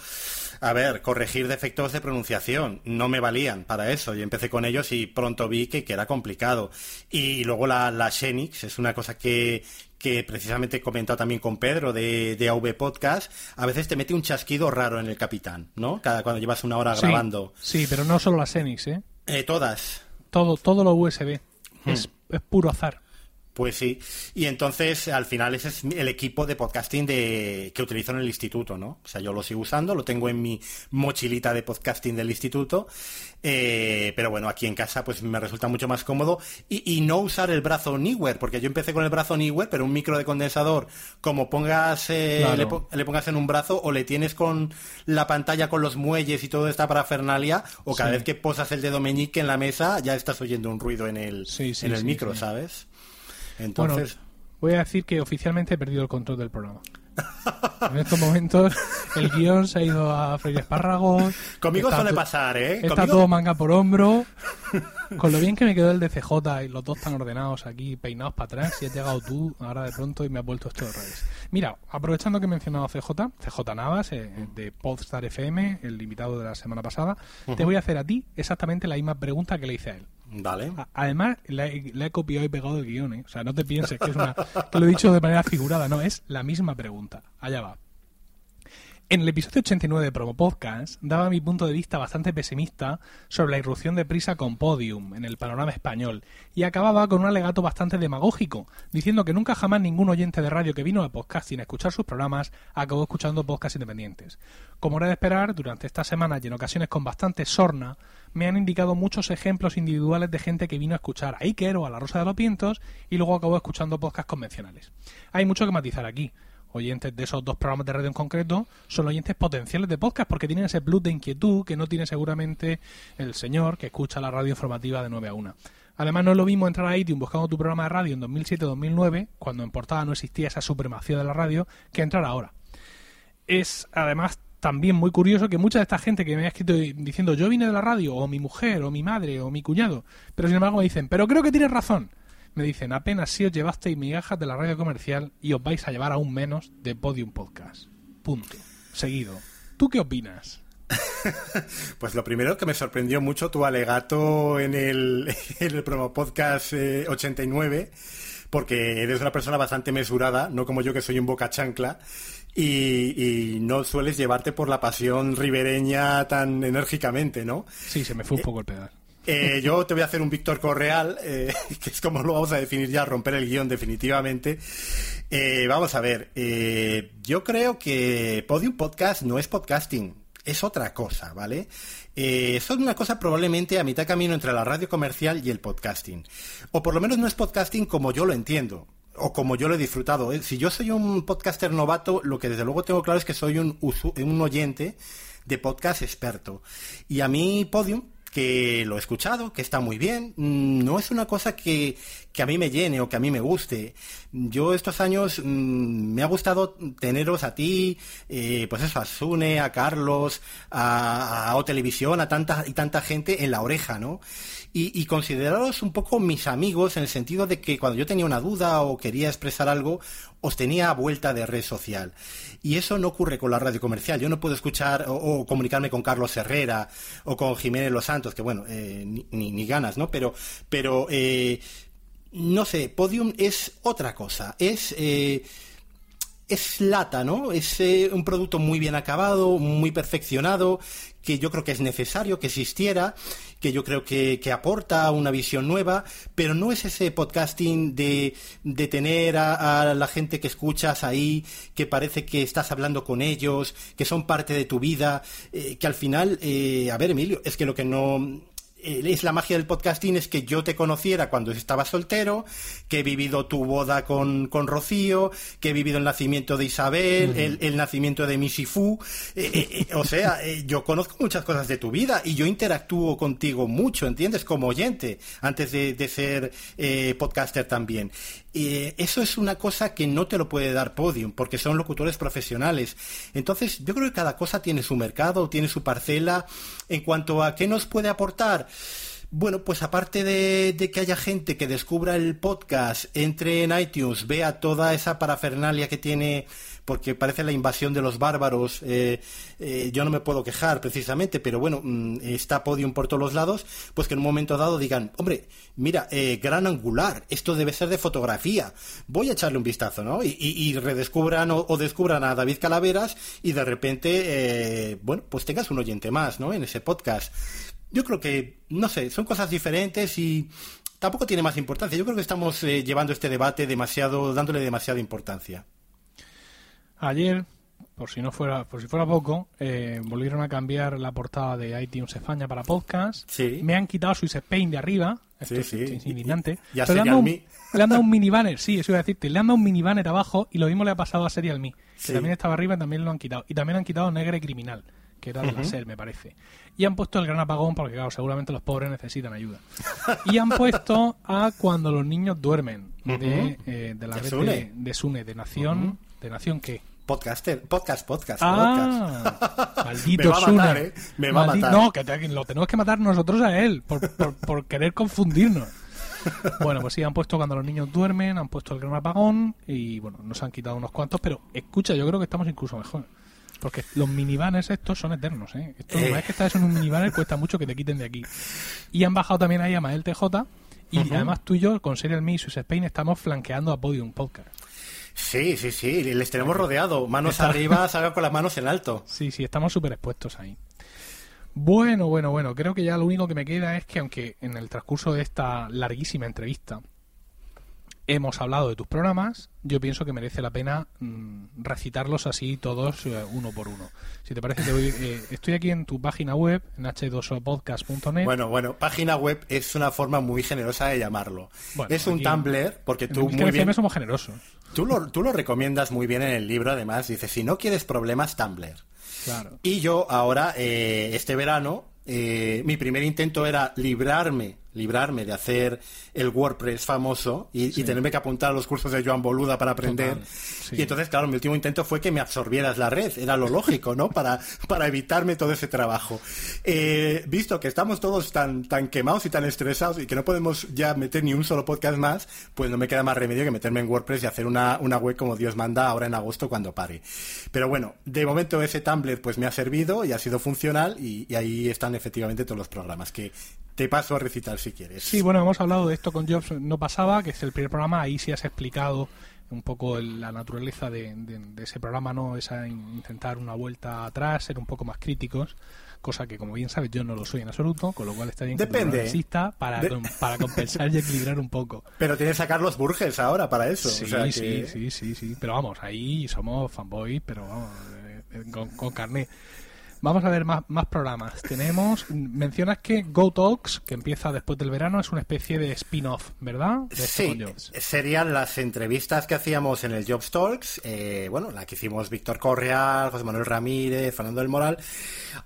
a ver, corregir defectos de pronunciación. No me valían para eso. Yo empecé con ellos y pronto vi que, que era complicado. Y luego la, la Xenix es una cosa que, que precisamente he comentado también con Pedro de, de AV Podcast, a veces te mete un chasquido raro en el capitán, ¿no? Cada cuando llevas una hora Sí, grabando. Sí, pero no solo las Xenix, ¿eh? Eh, todas. Todo, todo lo USB. Es, es puro azar. Pues sí, y entonces al final ese es el equipo de podcasting de, que utilizo en el instituto, ¿no? O sea, yo lo sigo usando, lo tengo en mi mochilita de podcasting del instituto, eh, pero bueno, aquí en casa pues me resulta mucho más cómodo y, y no usar el brazo Neewer, porque yo empecé con el brazo Neewer, pero un micro de condensador, como pongas, eh, Claro. le, po- le pongas en un brazo o le tienes con la pantalla con los muelles y toda esta parafernalia, o cada Sí. vez que posas el dedo meñique en la mesa ya estás oyendo un ruido en el, Sí, sí, en el sí, micro, sí. ¿Sabes? Bueno, Entonces... voy a decir que oficialmente he perdido el control del programa. En estos momentos el guion se ha ido a freír espárragos. Conmigo está suele pasar, ¿eh? Está Conmigo- todo manga por hombro. Con lo bien que me quedó el de CJ y los dos tan ordenados aquí, peinados para atrás, y has llegado tú ahora de pronto y me has vuelto esto al revés. Mira, aprovechando que he mencionado a CJ, CJ Navas, eh, de Podstar FM, el invitado de la semana pasada, te voy a hacer a ti exactamente la misma pregunta que le hice a él. Además, le he, copiado y pegado el guion, ¿eh? O sea, no te pienses que es una... lo he dicho de manera figurada, no, es la misma pregunta. Allá va. En el episodio 89 de Promo Podcast daba mi punto de vista bastante pesimista sobre la irrupción de Prisa con Podium en el panorama español y acababa con un alegato bastante demagógico, diciendo que nunca jamás ningún oyente de radio que vino a podcasting a escuchar sus programas acabó escuchando podcasts independientes. Como era de esperar, durante estas semanas y en ocasiones con bastante sorna, me han indicado muchos ejemplos individuales de gente que vino a escuchar a Iker o a La Rosa de los Vientos y luego acabó escuchando podcasts convencionales. Hay mucho que matizar aquí oyentes de esos dos programas de radio en concreto son oyentes potenciales de podcast porque tienen ese plus de inquietud que no tiene seguramente el señor que escucha la radio informativa de 9 a 1. Además, no es lo mismo entrar a iTunes buscando tu programa de radio en 2007-2009, cuando en portada no existía esa supremacía de la radio, que entrar ahora. Es además también muy curioso que mucha de esta gente que me ha escrito diciendo yo vine de la radio, o mi mujer, o mi madre, o mi cuñado, pero sin embargo me dicen, pero creo que tienes razón. Me dicen, apenas si os llevasteis migajas de la radio comercial y os vais a llevar aún menos de Podium Podcast. Punto. Seguido. ¿Tú qué opinas? Pues lo primero que me sorprendió mucho tu alegato en el, en el promo podcast eh, 89, porque eres una persona bastante mesurada, no como yo que soy un boca chancla, y, y no sueles llevarte por la pasión ribereña tan enérgicamente, ¿no? Sí, se me fue un poco el pedal. Eh, yo te voy a hacer un Víctor Correal, eh, que es como lo vamos a definir ya, romper el guion definitivamente. Eh, vamos a ver, eh, yo creo que Podium Podcast no es podcasting, es otra cosa, ¿vale? Eh, es una cosa probablemente a mitad camino entre la radio comercial y el podcasting. O por lo menos no es podcasting como yo lo entiendo. O como yo lo he disfrutado. ¿eh? Si yo soy un podcaster novato, lo que desde luego tengo claro es que soy un, un oyente de podcast experto. Y a mí Podium, que lo he escuchado, que está muy bien, mm, no es una cosa que, que a mí me llene o que a mí me guste. Yo estos años mm, me ha gustado teneros a ti, eh, pues eso, a Sune, a Carlos, a, a O Televisión, a tanta y tanta gente en la oreja, ¿no? Y, y consideraros un poco mis amigos en el sentido de que cuando yo tenía una duda o quería expresar algo, os tenía a vuelta de red social. Y eso no ocurre con la radio comercial. Yo no puedo escuchar o, comunicarme con Carlos Herrera o con Jiménez Los Santos, que bueno, eh, ni, ni- ni ganas, ¿no? Pero, pero eh, no sé, Podium es otra cosa. Es. eh, es lata, ¿no? Es eh, un producto muy bien acabado, muy perfeccionado, que yo creo que es necesario que existiera, que yo creo que, que aporta una visión nueva, pero no es ese podcasting de, de tener a, la gente que escuchas ahí, que parece que estás hablando con ellos, que son parte de tu vida, eh, que al final, eh, a ver, Emilio, es que lo que no es la magia del podcasting es que yo te conociera cuando estabas soltero, que he vivido tu boda con, con Rocío, que he vivido el nacimiento de Isabel, el, el nacimiento de Misifu. Eh, eh, eh, o sea, eh, yo conozco muchas cosas de tu vida y yo interactúo contigo mucho, ¿entiendes? Como oyente, antes de, de ser eh, podcaster también. Eh, eso es una cosa que no te lo puede dar Podium, porque son locutores profesionales. Entonces, yo creo que cada cosa tiene su mercado, tiene su parcela. En cuanto a qué nos puede aportar, bueno, pues aparte de, que haya gente que descubra el podcast, entre en iTunes, vea toda esa parafernalia que tiene, porque parece la invasión de los bárbaros, eh, eh, yo no me puedo quejar precisamente, pero bueno, mm, está Podium por todos lados, pues que en un momento dado digan, hombre, mira, eh, gran angular, esto debe ser de fotografía, voy a echarle un vistazo, ¿no? Y, y- y redescubran o, o descubran a David Calaveras y de repente, eh, bueno, pues tengas un oyente más, ¿no? En ese podcast. Yo creo que, no sé, son cosas diferentes y tampoco tiene más importancia. Yo creo que estamos eh, llevando este debate demasiado, dándole demasiada importancia. Ayer, por si no fuera, por si fuera poco, eh, volvieron a cambiar la portada de iTunes España para podcast. Sí. Me han quitado Swiss Spain de arriba. Esto Sí, es, sí. es indignante. Ya Pero le han, dado le han dado un mini banner, sí, eso iba a decirte. Le han dado un mini banner abajo y lo mismo le ha pasado a Serial Me. Sí. Que también estaba arriba y también lo han quitado. Y también han quitado Negre Criminal, que era de la SER, me parece. Y han puesto el gran apagón porque, claro, seguramente los pobres necesitan ayuda. y han puesto a Cuando los niños duermen, de, eh, de la red de, de Sune, de Nación. ¿De Nación qué? Podcaster, podcast, podcast, podcast. Ah, maldito Me va a matar, ¿eh? Me va a Maldi- matar. No, que te- lo tenemos que matar nosotros a él por, por- por querer confundirnos. Bueno, pues sí, han puesto cuando los niños duermen, han puesto el gran apagón y bueno, nos han quitado unos cuantos, pero escucha, yo creo que estamos incluso mejor. Porque los minibanners estos son eternos, ¿eh? Esto, Eh. vez que estás en un minibanner cuesta mucho que te quiten de aquí. Y han bajado también ahí a Mael TJ y además tú y yo con Serial Me y Swiss Spain estamos flanqueando a Podium Podcast. Sí, sí, sí, les tenemos rodeado. Manos arriba, salga con las manos en alto. Sí, sí, estamos súper expuestos ahí. Bueno, bueno, bueno, creo que ya lo único que me queda es que aunque en el transcurso de esta larguísima entrevista hemos hablado de tus programas, yo pienso que merece la pena mm, recitarlos así todos eh, uno por uno. Si te parece, te voy- eh, estoy aquí en tu página web, en h2opodcast.net. Bueno, bueno, página web es una forma muy generosa de llamarlo. Bueno, es un Tumblr, porque en tú Emilcar muy bien, somos generosos. tú lo, tú lo recomiendas muy bien en el libro, además, dices, si no quieres problemas, Tumblr. Claro. Y yo ahora, eh, este verano, eh, mi primer intento era librarme, librarme de hacer el WordPress famoso y, y tenerme que apuntar a los cursos de Joan Boluda para aprender. Total, sí. Y entonces, claro, mi último intento fue que me absorbieras la red, era lo lógico, ¿no? Para, para evitarme todo ese trabajo. Eh, visto que estamos todos tan, tan quemados y tan estresados y que no podemos ya meter ni un solo podcast más, pues no me queda más remedio que meterme en WordPress y hacer una, una web como Dios manda ahora en agosto cuando pare. Pero bueno, de momento ese Tumblr pues me ha servido y ha sido funcional y, y ahí están efectivamente todos los programas que te paso a recitar si quieres. Sí, bueno, hemos hablado de esto con Jobs No Pasaba, que es el primer programa, ahí sí has explicado un poco el- la naturaleza de, de- de ese programa, ¿no? Esa in- intentar una vuelta atrás, ser un poco más críticos, cosa que como bien sabes yo no lo soy en absoluto, con lo cual está bien que Depende. exista para, De- para compensar y equilibrar un poco. Pero tienes a Carlos Burges ahora para eso. Sí, o sea que- sí, sí, sí, sí, pero vamos, ahí somos fanboys, pero vamos, eh, eh, con, con carné. Vamos a ver más, más programas. Tenemos, mencionas que Go Talks, que empieza después del verano, es una especie de spin-off, ¿verdad? De esto Sí, serían las entrevistas que hacíamos en el Jobs Talks, eh, bueno, la que hicimos Víctor Correal, José Manuel Ramírez, Fernando del Moral,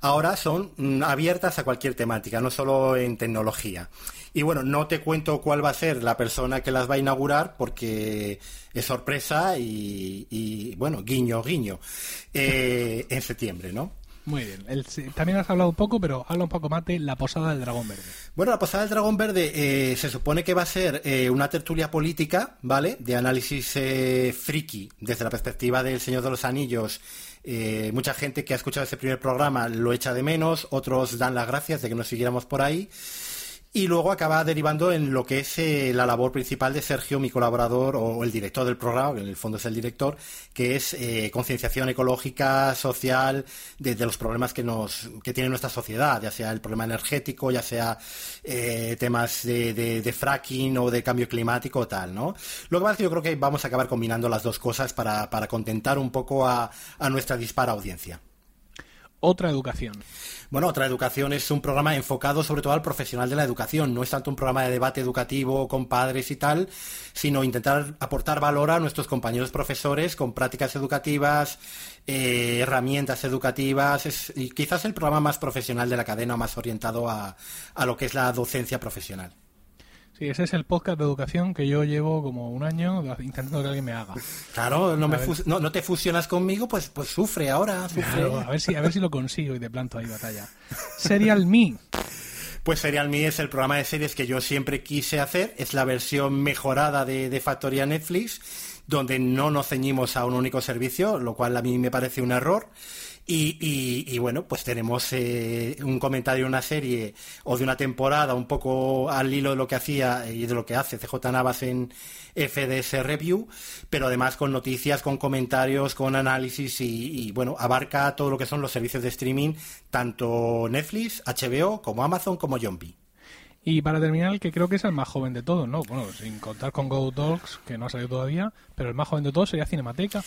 ahora son mm, abiertas a cualquier temática, no solo en tecnología. Y bueno, no te cuento cuál va a ser la persona que las va a inaugurar porque es sorpresa y, y, bueno, guiño, guiño, eh, en septiembre, ¿no? Muy bien. El- también has hablado un poco, pero habla un poco más de la posada del dragón verde. Bueno, la posada del dragón verde eh, se supone que va a ser eh, una tertulia política, ¿vale? De análisis eh, friki desde la perspectiva del Señor de los Anillos. Eh, mucha gente que ha escuchado ese primer programa lo echa de menos, otros dan las gracias de que nos siguiéramos por ahí. Y luego acaba derivando en lo que es eh, la labor principal de Sergio, mi colaborador, o el director del programa, que en el fondo es el director, que es eh, concienciación ecológica, social, de, los problemas que nos que tiene nuestra sociedad, ya sea el problema energético, ya sea eh, temas de, fracking o de cambio climático o tal, ¿no? Lo que pasa es que yo creo que vamos a acabar combinando las dos cosas para, para contentar un poco a nuestra dispara audiencia. Otra educación. Bueno, otra educación es un programa enfocado sobre todo al profesional de la educación. No es tanto un programa de debate educativo con padres y tal, sino intentar aportar valor a nuestros compañeros profesores con prácticas educativas, eh, herramientas educativas. Y quizás el programa más profesional de la cadena, más orientado a, a lo que es la docencia profesional. Sí, ese es el podcast de educación que yo llevo como un año intentando que alguien me haga. Claro, no, me no, no te fusionas conmigo, pues, pues sufre ahora, sufre. Claro, a ver si a ver si lo consigo y de planto ahí batalla. Serial Me. Pues Serial Me es el programa de series que yo siempre quise hacer. Es la versión mejorada de, de Factoría Netflix, donde no nos ceñimos a un único servicio, lo cual a mí me parece un error. Y, y- y bueno, pues tenemos eh, un comentario de una serie o de una temporada un poco al hilo de lo que hacía y de lo que hace CJ Navas en FDS Review, pero además con noticias, con comentarios, con análisis y, bueno, abarca todo lo que son los servicios de streaming, tanto Netflix, HBO, como Amazon, como Yombi. Y para terminar, que creo que es el más joven de todos, ¿no? Bueno, sin contar con Go Dogs, que no ha salido todavía, pero el más joven de todos sería Cinemateca.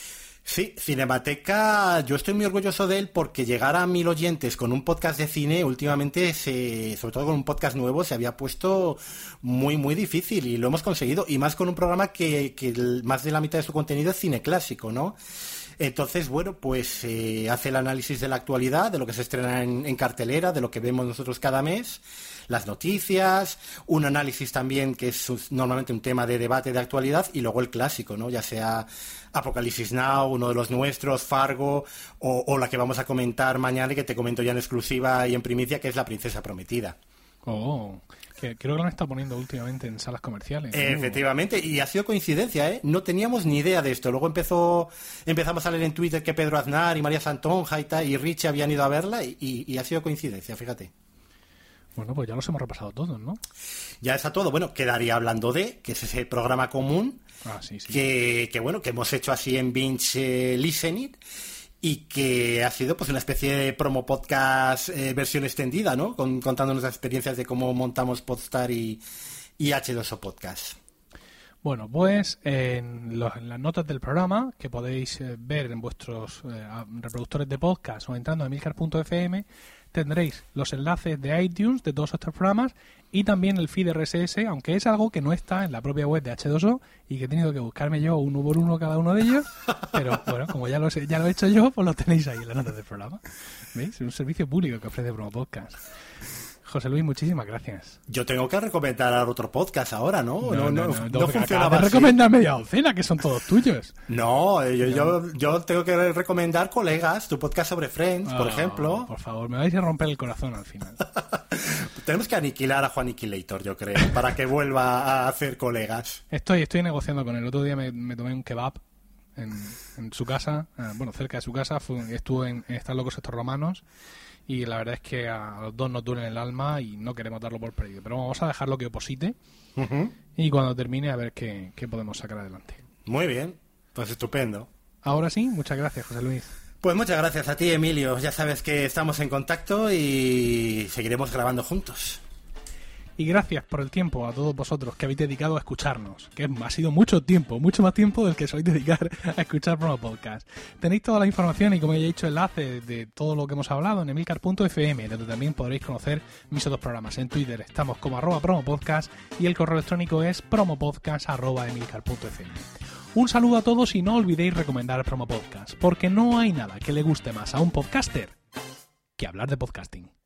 Sí, Cinemateca, yo estoy muy orgulloso de él porque llegar a mil oyentes con un podcast de cine últimamente, se, sobre todo con un podcast nuevo, se había puesto muy, muy difícil y lo hemos conseguido. Y más con un programa que, que más de la mitad de su contenido es cine clásico, ¿no? Entonces, bueno, pues eh, hace el análisis de la actualidad, de lo que se estrena en, cartelera, de lo que vemos nosotros cada mes, las noticias, un análisis también que es normalmente un tema de debate de actualidad y luego el clásico, ¿no? Ya sea Apocalipsis Now, uno de los nuestros, Fargo, o, o la que vamos a comentar mañana y que te comento ya en exclusiva y en primicia, que es La Princesa Prometida. Oh, que creo que lo han estado poniendo últimamente en salas comerciales. Uh, Efectivamente, y ha sido coincidencia, ¿eh? No teníamos ni idea de esto. Luego empezó, empezamos a leer en Twitter que Pedro Aznar y María Santonja y, tal, y Richie habían ido a verla y, y- y ha sido coincidencia, fíjate. Bueno, pues ya los hemos repasado todos, ¿no? Ya está todo. Bueno, quedaría hablando de, que es ese programa común Ah, sí, sí. que, que, bueno, que hemos hecho así en Binge eh, Listening y que ha sido pues una especie de promo podcast eh, versión extendida, ¿no? Con, contando nuestras experiencias de cómo montamos Podstar y, y H2O Podcast. Bueno, pues en, las notas del programa, que podéis eh, ver en vuestros eh, reproductores de podcast o entrando a milcar.fm, tendréis los enlaces de iTunes de todos estos programas y también el feed RSS, aunque es algo que no está en la propia web de H2O y que he tenido que buscarme yo uno por uno cada uno de ellos. Pero bueno, como ya lo, sé- ya lo he hecho yo, pues lo tenéis ahí en las notas del programa. ¿Veis? Es un servicio público que ofrece Promo Podcast. José Luis, muchísimas gracias. Yo tengo que recomendar otro podcast ahora, ¿no? No, no, no, tengo que funcionaba recomendar media docena, que son todos tuyos. No, eh, yo, yo, yo tengo que recomendar colegas, tu podcast sobre Friends, por Ah, ejemplo. Por favor, me vais a romper el corazón al final. Tenemos que aniquilar a Juan Aniquilator, yo creo, para que vuelva a hacer colegas. Estoy, estoy negociando con él. El otro día me, me tomé un kebab en, en su casa, eh, bueno, cerca de su casa. Fue, estuve en, en Estar Locos Estos Romanos. Y la verdad es que a los dos nos duele el alma y no queremos darlo por perdido. Pero vamos a dejarlo que oposite. Y cuando termine, a ver qué, qué podemos sacar adelante. Muy bien, pues estupendo. Ahora sí, muchas gracias, José Luis. Pues muchas gracias a ti, Emilio. Ya sabes que estamos en contacto y seguiremos grabando juntos. Y gracias por el tiempo a todos vosotros que habéis dedicado a escucharnos, que ha sido mucho tiempo, mucho más tiempo del que sois dedicar a escuchar Promo Podcast. Tenéis toda la información y como ya he dicho, enlace de todo lo que hemos hablado en emilcar.fm, donde también podréis conocer mis otros programas. En Twitter estamos como arroba promopodcast y el correo electrónico es promopodcast arroba emilcar.fm. Un saludo a todos y no olvidéis recomendar Promo Podcast, porque no hay nada que le guste más a un podcaster que hablar de podcasting.